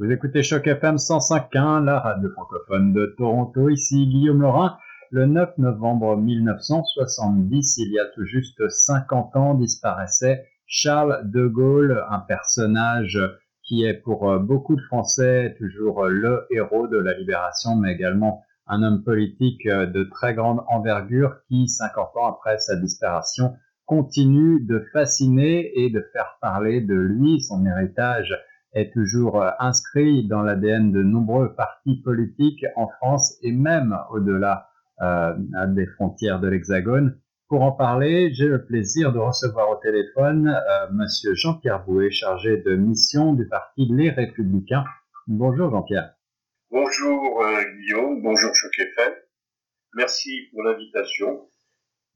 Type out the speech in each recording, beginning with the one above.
Vous écoutez Choc FM 105.1, la radio francophone de Toronto. Ici Guillaume Laurin. Le 9 novembre 1970, il y a tout juste 50 ans, disparaissait Charles de Gaulle, un personnage qui est pour euh, beaucoup de Français toujours le héros de la libération, mais également un homme politique euh, de très grande envergure qui, 50 ans après sa disparition, continue de fasciner et de faire parler de lui, son héritage est toujours euh, inscrit dans l'ADN de nombreux partis politiques en France et même au-delà euh, des frontières de l'Hexagone. Pour en parler, j'ai le plaisir de recevoir au téléphone euh, Monsieur Jean-Pierre Bouet, chargé de mission du parti Les Républicains. Bonjour Jean-Pierre. Bonjour euh, Guillaume, bonjour Choc Merci pour l'invitation.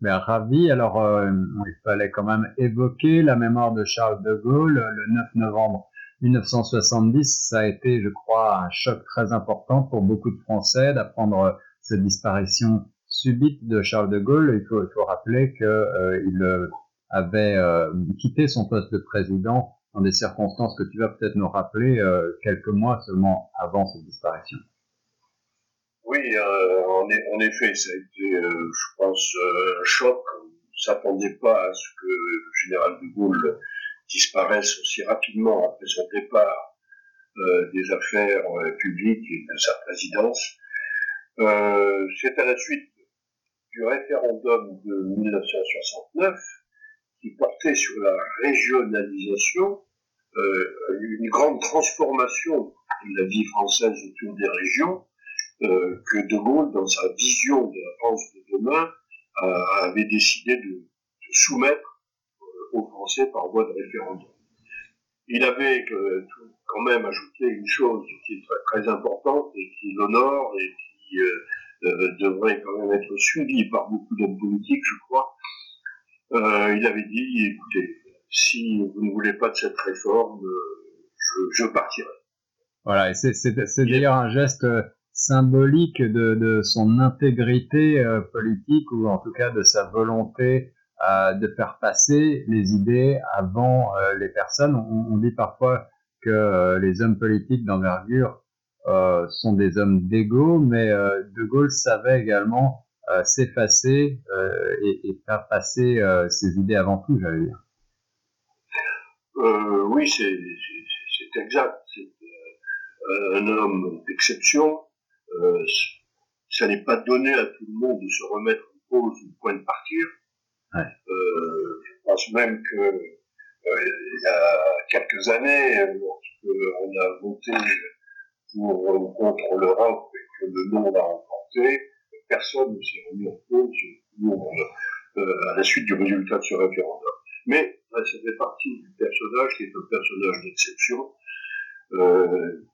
Ben, ravi. Alors, il fallait quand même évoquer la mémoire de Charles de Gaulle le 9 novembre 1970, ça a été, je crois, un choc très important pour beaucoup de Français d'apprendre cette disparition subite de Charles de Gaulle. Il faut, rappeler qu'il euh, euh, avait euh, quitté son poste de président dans des circonstances que tu vas peut-être nous rappeler euh, quelques mois seulement avant cette disparition. Oui, euh, en, en, effet, ça a été, je pense, un choc. On ne s'attendait pas à ce que le général de Gaulle disparaissent aussi rapidement après son départ euh, des affaires euh, publiques et de sa présidence. Euh, c'est à la suite du référendum de 1969 qui portait sur la régionalisation, une grande transformation de la vie française autour des régions, que De Gaulle, dans sa vision de la France de demain, avait décidé de, de soumettre aux Français par voie de référendum. Il avait quand même ajouté une chose qui est très, très importante et qui l'honore et qui euh, euh, devrait quand même être suivie par beaucoup d'hommes politiques, je crois. Euh, il avait dit, écoutez, si vous ne voulez pas de cette réforme, je, je partirai. Voilà, et c'est d'ailleurs un geste symbolique de, de son intégrité politique ou en tout cas de sa volonté euh, de faire passer les idées avant euh, les personnes. On, dit parfois que euh, les hommes politiques d'envergure sont des hommes d'ego, mais De Gaulle savait également s'effacer et, et, faire passer ses idées avant tout, j'allais dire. oui, c'est exact. C'est un homme d'exception. ça n'est pas donné à tout le monde de se remettre en cause au point de partir. Euh, je pense même que euh, il y a quelques années, lorsqu'on a voté pour contre l'Europe et que le non l'a remporté, personne ne s'est remis en cause euh, à la suite du résultat de ce référendum. Mais ça fait partie du personnage qui est un personnage d'exception. Euh,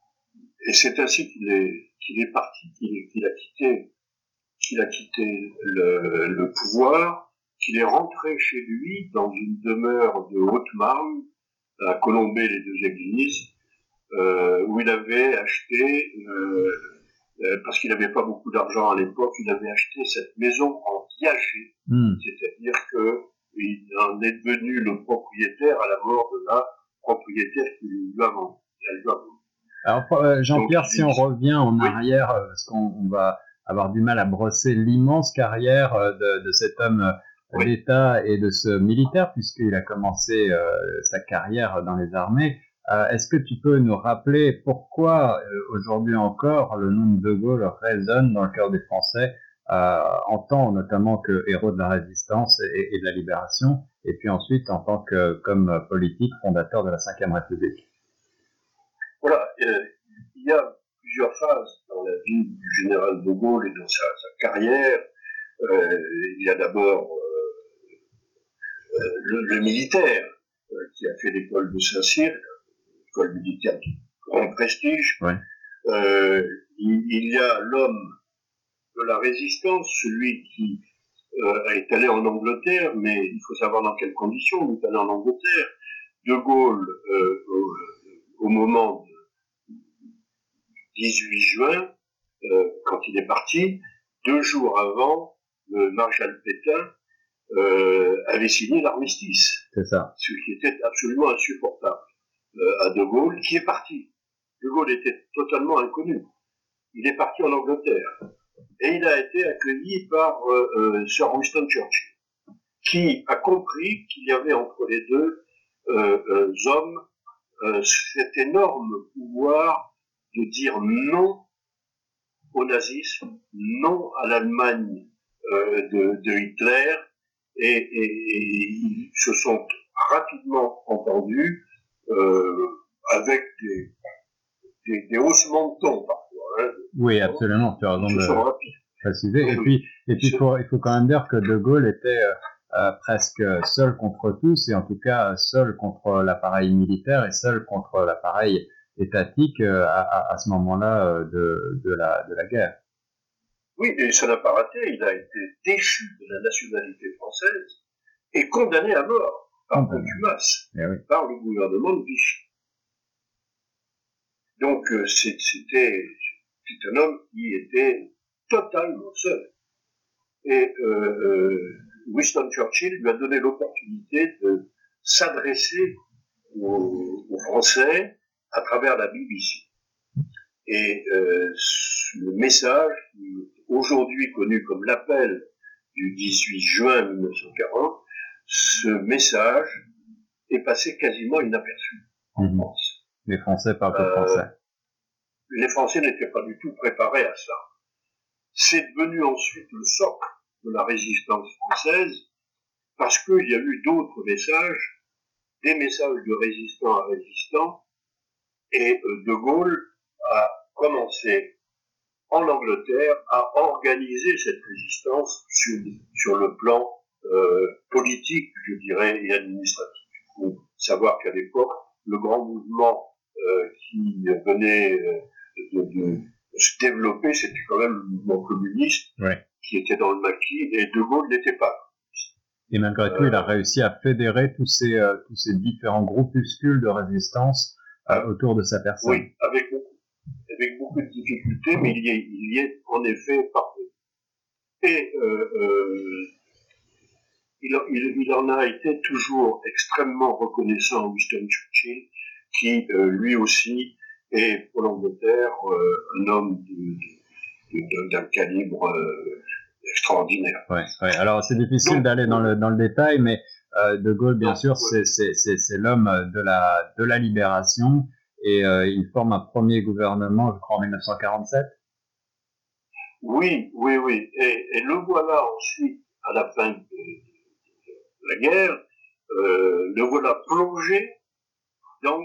et c'est ainsi qu'il est, parti, qu'il a quitté, a quitté le pouvoir qu'il est rentré chez lui dans une demeure de Haute-Marne, à Colombey les deux églises, euh, où il avait acheté, euh, euh, parce qu'il n'avait pas beaucoup d'argent à l'époque, il avait acheté cette maison en viager, hmm. c'est-à-dire que il en est devenu le propriétaire à la mort de la propriétaire qui lui a vendu. Alors Jean-Pierre, si on revient en arrière, parce qu'on va avoir du mal à brosser l'immense carrière de, de, cet homme l'État et de ce militaire, puisqu'il a commencé euh, sa carrière dans les armées. Euh, est-ce que tu peux nous rappeler pourquoi euh, aujourd'hui encore le nom de De Gaulle résonne dans le cœur des Français en tant notamment que héros de la résistance et, et, de la libération, et puis ensuite en tant que comme politique fondateur de la Ve République? Voilà, il y a plusieurs phases dans la vie du général de Gaulle et dans sa, sa carrière. il y a d'abord le, militaire euh, qui a fait l'école de Saint-Cyr, école militaire de grand prestige. Euh, il, y a l'homme de la résistance, celui qui euh, est allé en Angleterre, mais il faut savoir dans quelles conditions il est allé en Angleterre. De Gaulle, au, moment du 18 juin, quand il est parti, deux jours avant, le maréchal Pétain euh, avait signé l'armistice. C'est ça. Ce qui était absolument insupportable euh, à De Gaulle, qui est parti. De Gaulle était totalement inconnu. Il est parti en Angleterre et il a été accueilli par euh, Sir Winston Churchill, qui a compris qu'il y avait entre les deux hommes cet énorme pouvoir de dire non au nazisme, non à l'Allemagne de, Hitler, et, ils se sont rapidement entendus avec des, haussements de ton parfois. Hein. oui, absolument, tu as raison de préciser. Et puis, et puis il, faut, il faut quand même dire que De Gaulle était euh, euh, presque seul contre tous, et en tout cas seul contre l'appareil militaire et seul contre l'appareil étatique euh, à, à, ce moment-là de, de, la, de la guerre. Oui, et ça n'a pas raté. Il a été déchu de la nationalité française et condamné à mort par contumace, eh oui. par le gouvernement de Vichy. Donc euh, c'était un homme qui était totalement seul. Et euh, euh, Winston Churchill lui a donné l'opportunité de s'adresser aux, Français à travers la BBC. Et le message, aujourd'hui connu comme l'appel du 18 juin 1940, ce message est passé quasiment inaperçu en mhm. France. Les Français parlent pas français. Euh, les Français n'étaient pas du tout préparés à ça. C'est devenu ensuite le socle de la résistance française parce qu'il y a eu d'autres messages, des messages de résistants à résistants, et euh, De Gaulle a commencé en Angleterre à organiser cette résistance sur, le plan euh, politique, je dirais, et administratif. Il faut savoir qu'à l'époque, le grand mouvement euh, qui venait euh, de, se développer, c'était quand même le mouvement communiste qui était dans le maquis, et De Gaulle n'était pas. Et malgré tout, il a réussi à fédérer tous ces, tous ces différents groupuscules de résistance autour de sa personne. Oui, avec avec beaucoup de difficultés, mais il y est, il y est en effet parfait. Et il, il, il, en a été toujours extrêmement reconnaissant, Winston Churchill, qui euh, lui aussi est pour l'Angleterre euh, un homme d'un calibre euh, extraordinaire. Ouais, ouais. Alors c'est difficile d'aller dans le, dans le détail, mais De Gaulle, bien sûr, c'est l'homme de la, de la libération et il forme un premier gouvernement, je crois, en 1947. Oui, oui, oui. Et, et le voilà ensuite, à la fin de, la guerre, le voilà plongé dans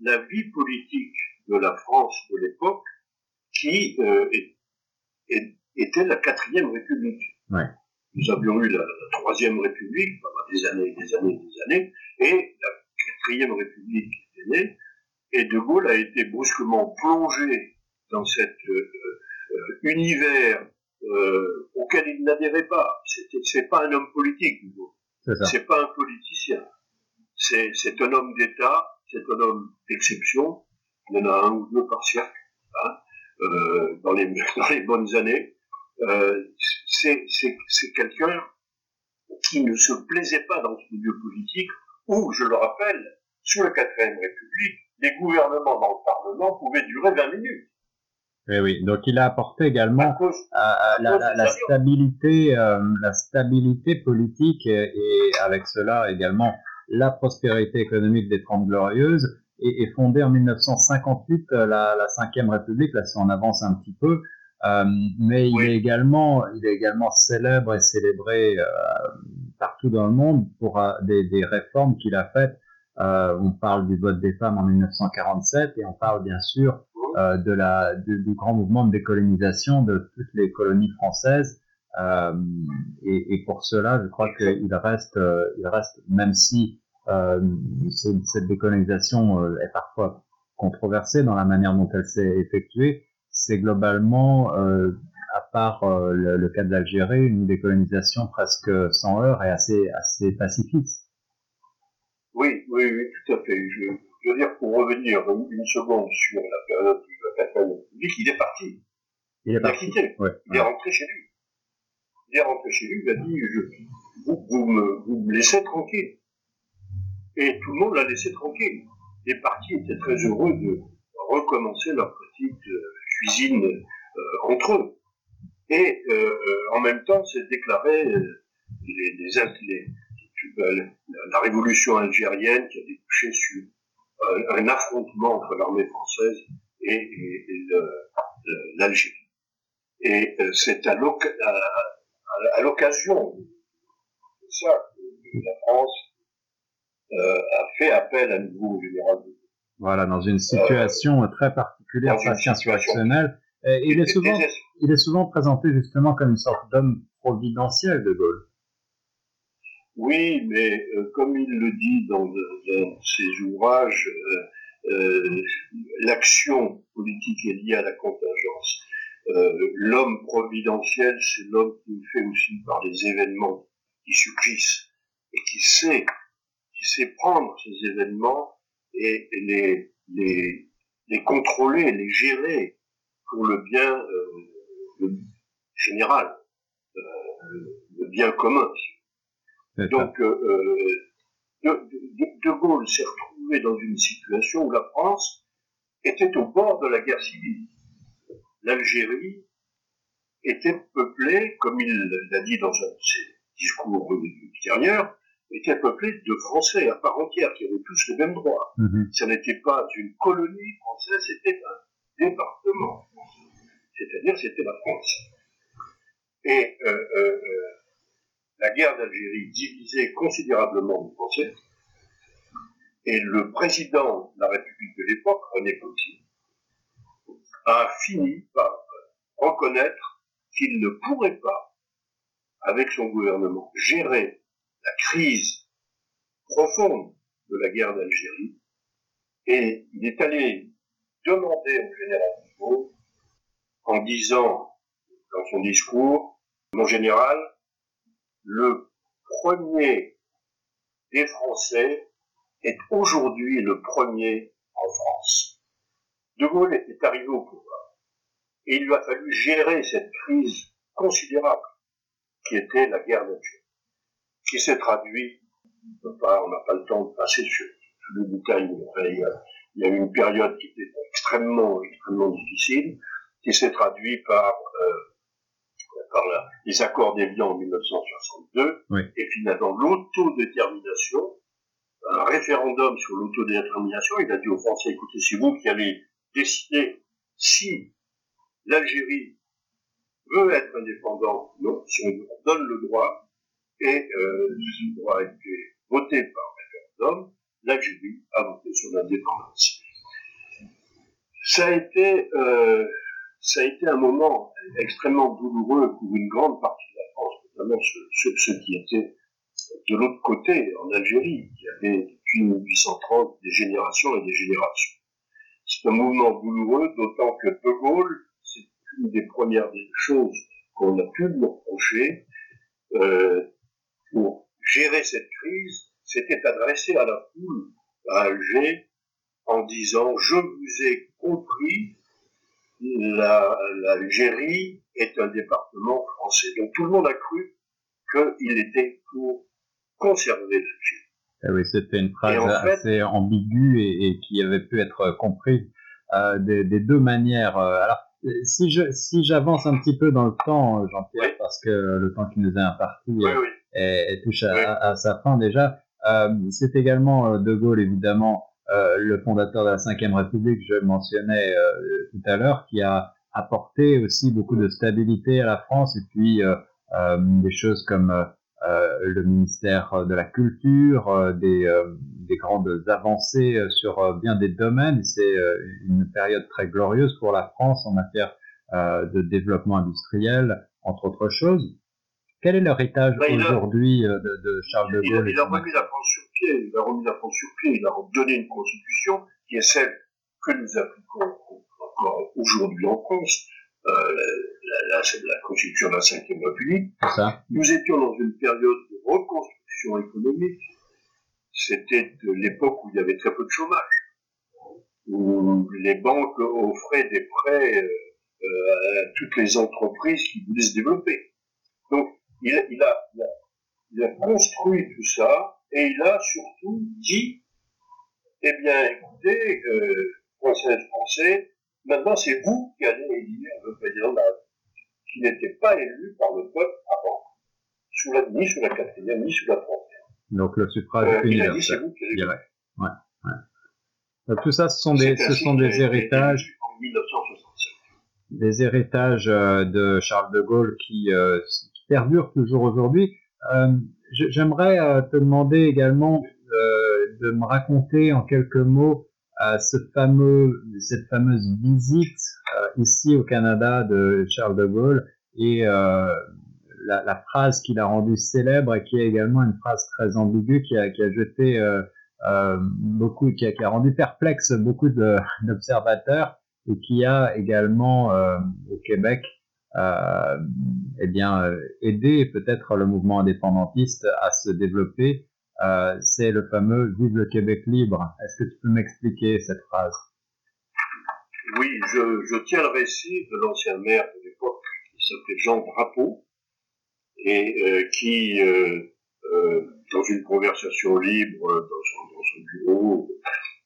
la vie politique de la France de l'époque qui euh, était la quatrième république. Nous avions eu la, troisième république pendant des années, des années, des années, et la quatrième république est née, et De Gaulle a été brusquement plongé dans cet euh, euh, univers auquel il n'adhérait pas. C'est pas un homme politique, De Gaulle. C'est pas un politicien. C'est un homme d'État c'est un homme d'exception. Il y en a un ou deux par siècle, hein, euh, dans, les, dans les bonnes années. Euh, c'est quelqu'un qui ne se plaisait pas dans ce milieu politique où, je le rappelle, sous la quatrième République, les gouvernements dans le Parlement pouvaient durer 20 minutes. Oui, eh oui. Donc il a apporté également la, stabilité, euh, la stabilité politique et, et, avec cela également la prospérité économique des Trente Glorieuses et, et fondé en 1958 euh, la, la Cinquième République, là si on avance un petit peu, euh, mais il est également, il est également célèbre et célébré euh, partout dans le monde pour des, des, réformes qu'il a faites. Euh, on parle du vote des femmes en 1947 et on parle bien sûr de la, du, grand mouvement de décolonisation de toutes les colonies françaises. Et, et, pour cela, je crois qu'il reste, il reste, même si euh, cette décolonisation euh, est parfois controversée dans la manière dont elle s'est effectuée. C'est globalement, euh, à part le, cas de l'Algérie, une décolonisation presque sans heurts et assez, assez pacifique. Oui, oui, oui, tout à fait. Je, veux dire, pour revenir une seconde sur la période de la quatrième République, il est parti. Il, est parti. a quitté. Il est rentré chez lui. Il est rentré chez lui, il a dit, je, vous, me, vous me laissez tranquille et tout le monde l'a laissé tranquille. Les partis étaient très heureux de recommencer leur petite cuisine entre eux. Et en même temps, c'est déclaré les, les, la révolution algérienne qui a débouché sur un affrontement entre l'armée française et, l'Algérie. Et c'est à l'occasion de ça que la France a fait appel à nouveau au général de voilà, dans une situation très particulière, il, est souvent, il est souvent présenté justement comme une sorte d'homme providentiel de Gaulle. Oui, mais euh, comme il le dit dans, ses ouvrages, euh, euh, l'action politique est liée à la contingence. l'homme providentiel, c'est l'homme qui est fait aussi par les événements qui surgissent et qui sait, qui sait prendre ces événements et, les, les, les, contrôler, les gérer pour le bien général, le bien commun. Donc, euh, euh, de, Gaulle s'est retrouvé dans une situation où la France était au bord de la guerre civile. L'Algérie était peuplée, comme il l'a dit dans un de ses discours ultérieurs, était peuplée de Français à part entière, qui avaient tous les mêmes droits. Mhm. Ça n'était pas une colonie française, c'était un département C'est-à-dire, c'était la France. Et euh, la guerre d'Algérie divisait considérablement les Français, et le président de la République de l'époque, René Coty, a fini par reconnaître qu'il ne pourrait pas, avec son gouvernement, gérer la crise profonde de la guerre d'Algérie, et il est allé demander au général Gaulle, en disant dans son discours, mon général, le premier des Français est aujourd'hui le premier en France. De Gaulle est arrivé au pouvoir et il lui a fallu gérer cette crise considérable qui était la guerre d'Algérie, qui s'est traduite, on n'a pas le temps de passer sur tous les détails, il y, a, eu une période qui était extrêmement, extrêmement difficile, qui s'est traduite par euh, par les accords d'Évian en 1962, et finalement l'autodétermination, un référendum sur l'autodétermination, il a dit aux Français, écoutez, c'est vous qui allez décider si l'Algérie veut être indépendante, non, si on donne le droit, et euh, ce droit a été voté par référendum, l'Algérie a voté sur l'indépendance. Ça a été euh, ça a été un moment extrêmement douloureux pour une grande partie de la France, notamment ceux, qui étaient de l'autre côté, en Algérie, qui avaient depuis 1830 des générations et des générations. C'est un mouvement douloureux, d'autant que De Gaulle, c'est une des premières choses qu'on a pu lui reprocher, euh, pour gérer cette crise, s'était adressé à la foule à Alger en disant Je vous ai compris, l'Algérie est un département français. Donc tout le monde a cru qu'il était pour conserver l'Algérie. Eh oui, c'était une phrase assez ambiguë et, qui avait pu être comprise euh, des, deux manières. Euh, alors, si je si j'avance un petit peu dans le temps, Jean-Pierre, parce que le temps qui nous est imparti est, touche à, sa fin déjà, euh, c'est également De Gaulle, évidemment, euh, le fondateur de la Ve République, je mentionnais euh, tout à l'heure, qui a apporté aussi beaucoup de stabilité à la France et puis euh, des choses comme le ministère de la Culture, des, des grandes avancées sur bien des domaines. C'est une période très glorieuse pour la France en matière de développement industriel, entre autres choses. Quel est l'héritage bah, aujourd'hui de, Charles de Gaulle il a remis la France pied, il a remis la France sur pied, il a donné une constitution qui est celle que nous appliquons encore aujourd'hui en France, euh, la, la, constitution de la Ve République. Nous étions dans une période de reconstruction économique. C'était l'époque où il y avait très peu de chômage, où les banques offraient des prêts euh, euh, à toutes les entreprises qui voulaient se développer. Donc, il, a, il, a, construit tout ça et il a surtout dit, eh bien, écoutez, euh, française français, maintenant c'est vous qui allez élire le président de la République, qui n'était pas élu par le peuple avant, sous la, ni sous la quatrième, ni sous la troisième. Donc le suffrage euh, universel. Ouais, ouais. Donc tout ça, ce sont des, ce sont des héritages. En 1967. Des héritages de Charles de Gaulle qui, euh, qui perdurent toujours aujourd'hui. Euh, J'aimerais euh, te demander également euh, de me raconter en quelques mots ce fameux, cette fameuse visite ici au Canada de Charles de Gaulle et la, la, phrase qu'il a rendue célèbre et qui est également une phrase très ambiguë qui a, qui a jeté euh, euh, beaucoup, qui a, qui a, rendu perplexe beaucoup d'observateurs et qui a également euh, au Québec euh, eh bien euh, aidé peut-être le mouvement indépendantiste à se développer. Euh, c'est le fameux Vive le Québec libre. Est-ce que tu peux m'expliquer cette phrase? Oui, je, tiens le récit de l'ancien maire de l'époque qui s'appelait Jean Drapeau, et euh, qui, euh, euh, dans une conversation libre dans son, bureau,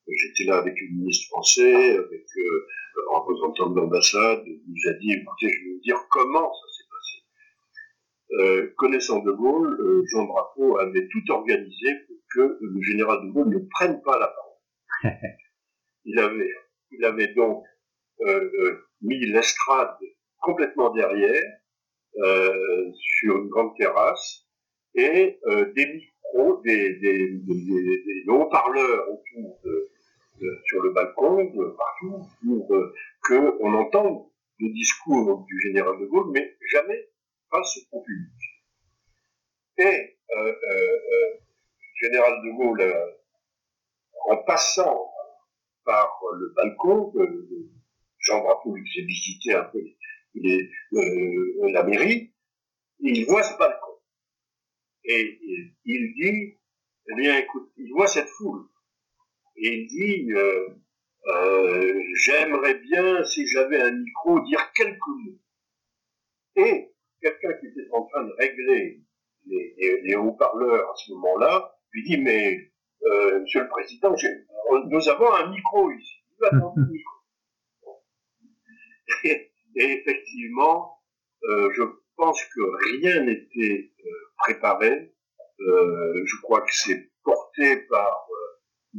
j'étais là avec le ministre français, avec un représentant de l'ambassade, nous a dit, écoutez, je dire comment ça s'est passé. connaissant De Gaulle, Jean Drapeau avait tout organisé pour que le général De Gaulle ne prenne pas la parole. il, avait, il avait donc mis l'estrade complètement derrière, euh, sur une grande terrasse et euh, des micros, des, des, des, des haut-parleurs autour de, de, sur le balcon, partout, pour euh, qu'on entende le discours du général de Gaulle, mais jamais face au public. Et euh, euh, général de Gaulle, en passant par le balcon, Jean Drapeau qui s'est visité un peu euh, la mairie, il voit ce balcon. Et, il dit, eh bien, écoute, il voit cette foule. Et il dit, euh, euh, j'aimerais bien, si j'avais un micro, dire quelques mots. Et quelqu'un qui était en train de régler les, les, haut-parleurs à ce moment-là, lui dit, mais euh, Monsieur le Président, nous avons un micro ici. Micro. Et effectivement, euh, je pense que rien n'était euh, préparé. Euh, je crois que c'est porté par euh,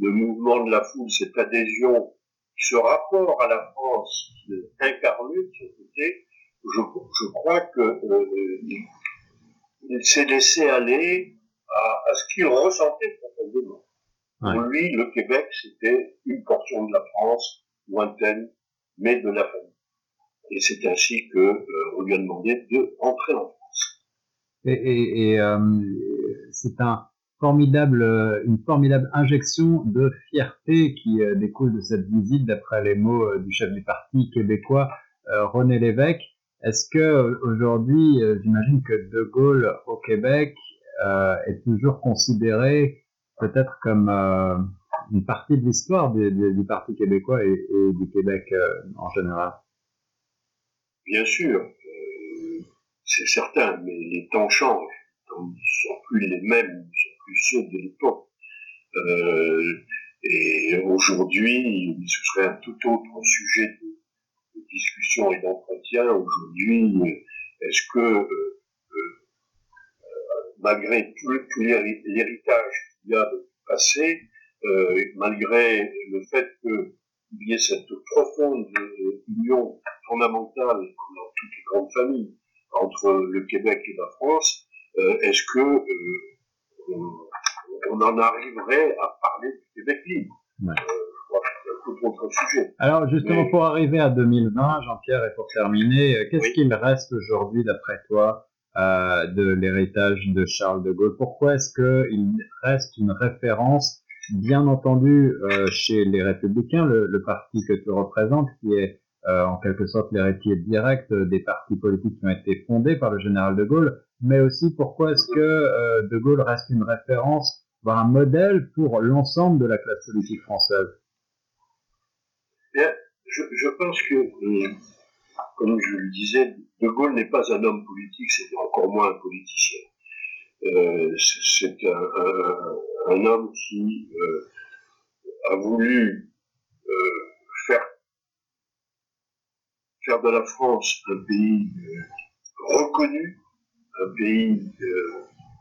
le mouvement de la foule, cette adhésion, ce rapport à la France incarné de ce côté. Je, je crois que euh, il s'est laissé aller à, à ce qu'il ressentait profondément. Pour lui, le Québec, c'était une portion de la France lointaine, mais de la famille. Et c'est ainsi que euh, on lui a demandé de rentrer en France. Et, et, et euh, c'est un formidable, euh, une formidable injection de fierté qui euh, découle de cette visite, d'après les mots euh, du chef du parti québécois René Lévesque. Est-ce que aujourd'hui, j'imagine que De Gaulle au Québec est toujours considéré peut-être comme une partie de l'histoire du, Parti québécois et, du Québec en général? Bien sûr, c'est certain, mais les temps changent. Ils ne sont plus les mêmes, de l'époque. Euh, et aujourd'hui, ce serait un tout autre sujet de, discussion et d'entretien. Aujourd'hui, est-ce que, euh, euh, malgré tout, l'héritage qu'il y a de passé, malgré le fait que il y ait cette profonde union fondamentale, dans toutes les grandes familles, entre le Québec et la France, est-ce que on, en arriverait à parler du Québec libre ouais. euh, sujet. Alors justement, Mais... pour arriver à 2020, Jean-Pierre, et pour terminer, euh, qu'est-ce oui. qu'il reste aujourd'hui, d'après toi, euh, de l'héritage de Charles de Gaulle? Pourquoi est-ce qu'il reste une référence bien entendu euh, chez les républicains, le, le, parti que tu représentes, qui est en quelque sorte l'héritier direct des partis politiques qui ont été fondés par le général de Gaulle, mais aussi pourquoi est-ce que euh, de Gaulle reste une référence, voire un modèle pour l'ensemble de la classe politique française? Bien, je, pense que, euh, comme je le disais, de Gaulle n'est pas un homme politique, c'est encore moins un politicien. Euh, c'est un, homme qui euh, a voulu euh, faire de la France un pays reconnu, un pays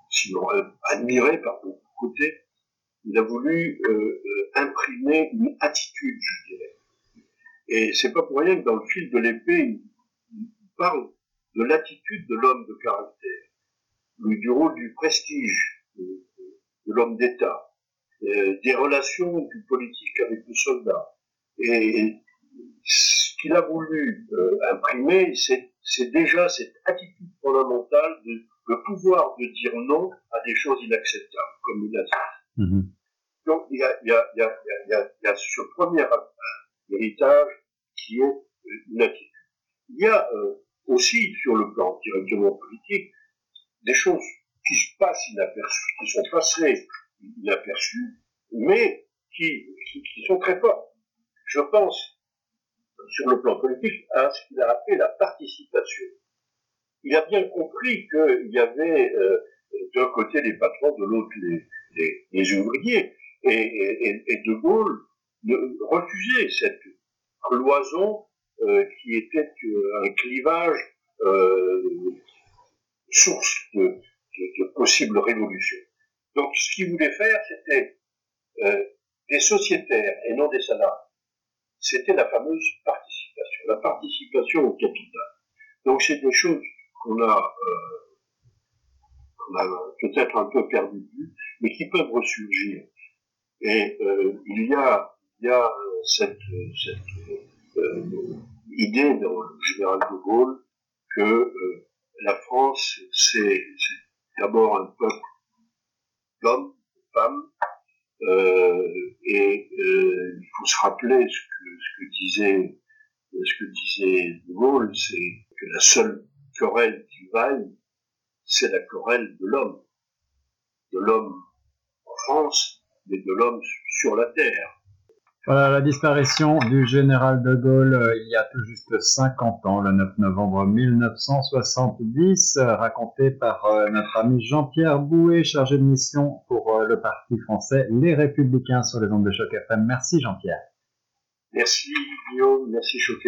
sinon admiré par beaucoup de côtés, il a voulu imprimer une attitude, je dirais. Et c'est pas pour rien que dans le fil de l'épée, il parle de l'attitude de l'homme de caractère, du rôle du prestige de, l'homme d'État, euh, des relations du politique avec le soldat. Et qu'il a voulu euh, imprimer, c'est déjà cette attitude fondamentale de le pouvoir de dire non à des choses inacceptables, comme le nazisme. Donc il y a, il y, a, il y, a, il y a ce premier héritage qui est une attitude. Il y a euh, aussi sur le plan directement politique des choses qui se passent inaperçues, qui sont passées inaperçues, mais qui, qui, sont très fortes. Je pense, sur le plan politique, à ce qu'il a appelé la participation. Il a bien compris qu'il y avait euh, d'un côté les patrons, de l'autre les, ouvriers, et, De Gaulle refusait cette cloison euh, qui était euh, un clivage source de, de, possibles révolutions. Donc ce qu'il voulait faire, c'était des sociétaires et non des salariés. C'était la fameuse participation, la participation au capital. Donc c'est des choses qu'on a, a peut-être un peu perdu de vue, mais qui peuvent ressurgir. Et il y a, il y a cette, cette euh, idée dans le général de Gaulle que euh, la France, c'est d'abord un peuple d'hommes, de femmes, euh, et il faut se rappeler ce que, ce que disait De Gaulle, c'est que la seule querelle qui vaille, c'est la querelle de l'homme. De l'homme en France, mais de l'homme sur la terre. Voilà la disparition du général de Gaulle euh, il y a tout juste 50 ans, le 9 novembre 1970, euh, raconté par euh, notre ami Jean-Pierre Bouet, chargé de mission pour le parti français Les Républicains sur les ondes de Choc FM. Merci Jean-Pierre. Merci Guillaume, merci Choc.